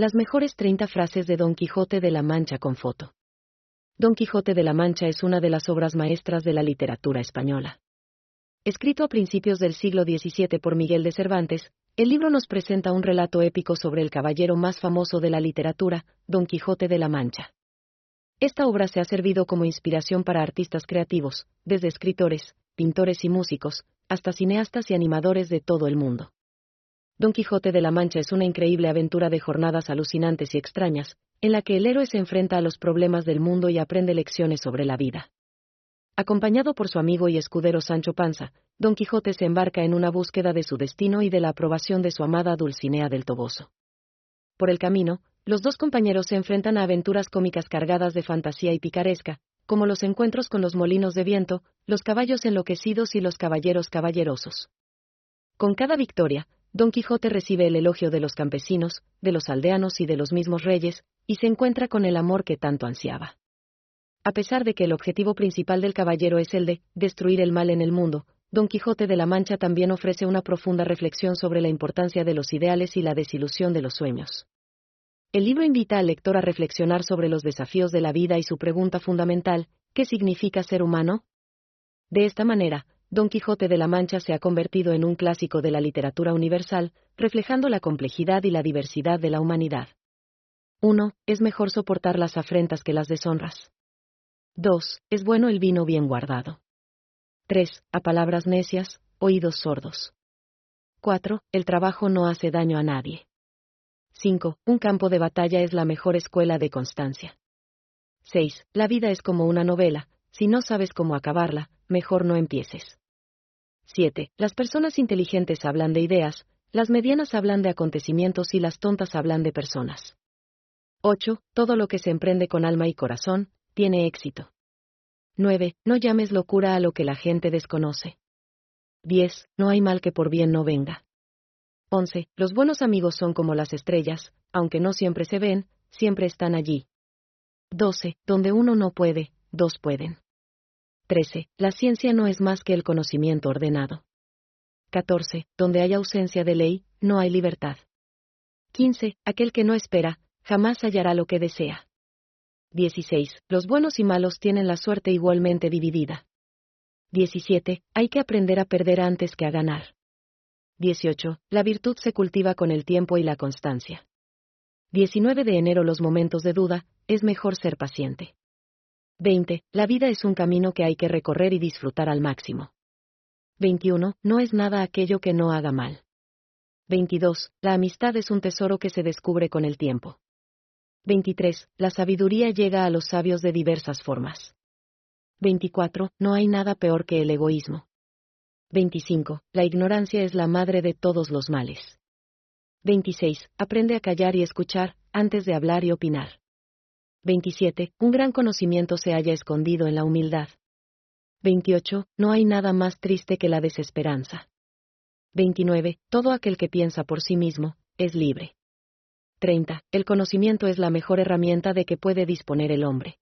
Las mejores 30 frases de Don Quijote de la Mancha con foto. Don Quijote de la Mancha es una de las obras maestras de la literatura española. Escrito a principios del siglo XVII por Miguel de Cervantes, el libro nos presenta un relato épico sobre el caballero más famoso de la literatura, Don Quijote de la Mancha. Esta obra se ha servido como inspiración para artistas creativos, desde escritores, pintores y músicos, hasta cineastas y animadores de todo el mundo. Don Quijote de la Mancha es una increíble aventura de jornadas alucinantes y extrañas, en la que el héroe se enfrenta a los problemas del mundo y aprende lecciones sobre la vida. Acompañado por su amigo y escudero Sancho Panza, Don Quijote se embarca en una búsqueda de su destino y de la aprobación de su amada Dulcinea del Toboso. Por el camino, los dos compañeros se enfrentan a aventuras cómicas cargadas de fantasía y picaresca, como los encuentros con los molinos de viento, los caballos enloquecidos y los caballeros caballerosos. Con cada victoria, Don Quijote recibe el elogio de los campesinos, de los aldeanos y de los mismos reyes, y se encuentra con el amor que tanto ansiaba. A pesar de que el objetivo principal del caballero es el de destruir el mal en el mundo, Don Quijote de la Mancha también ofrece una profunda reflexión sobre la importancia de los ideales y la desilusión de los sueños. El libro invita al lector a reflexionar sobre los desafíos de la vida y su pregunta fundamental, ¿qué significa ser humano? De esta manera, Don Quijote de la Mancha se ha convertido en un clásico de la literatura universal, reflejando la complejidad y la diversidad de la humanidad. 1. Es mejor soportar las afrentas que las deshonras. 2. Es bueno el vino bien guardado. 3. A palabras necias, oídos sordos. 4. El trabajo no hace daño a nadie. 5. Un campo de batalla es la mejor escuela de constancia. 6. La vida es como una novela, si no sabes cómo acabarla, mejor no empieces. 7. Las personas inteligentes hablan de ideas, las medianas hablan de acontecimientos y las tontas hablan de personas. 8. Todo lo que se emprende con alma y corazón, tiene éxito. 9. No llames locura a lo que la gente desconoce. 10. No hay mal que por bien no venga. 11. Los buenos amigos son como las estrellas, aunque no siempre se ven, siempre están allí. 12. Donde uno no puede, dos pueden. 13. La ciencia no es más que el conocimiento ordenado. 14. Donde hay ausencia de ley, no hay libertad. 15. Aquel que no espera, jamás hallará lo que desea. 16. Los buenos y malos tienen la suerte igualmente dividida. 17. Hay que aprender a perder antes que a ganar. 18. La virtud se cultiva con el tiempo y la constancia. 19 de enero Los momentos de duda, es mejor ser paciente. 20. La vida es un camino que hay que recorrer y disfrutar al máximo. 21. No es nada aquello que no haga mal. 22. La amistad es un tesoro que se descubre con el tiempo. 23. La sabiduría llega a los sabios de diversas formas. 24. No hay nada peor que el egoísmo. 25. La ignorancia es la madre de todos los males. 26. Aprende a callar y escuchar, antes de hablar y opinar. 27. Un gran conocimiento se halla escondido en la humildad. 28. No hay nada más triste que la desesperanza. 29. Todo aquel que piensa por sí mismo, es libre. 30. El conocimiento es la mejor herramienta de que puede disponer el hombre.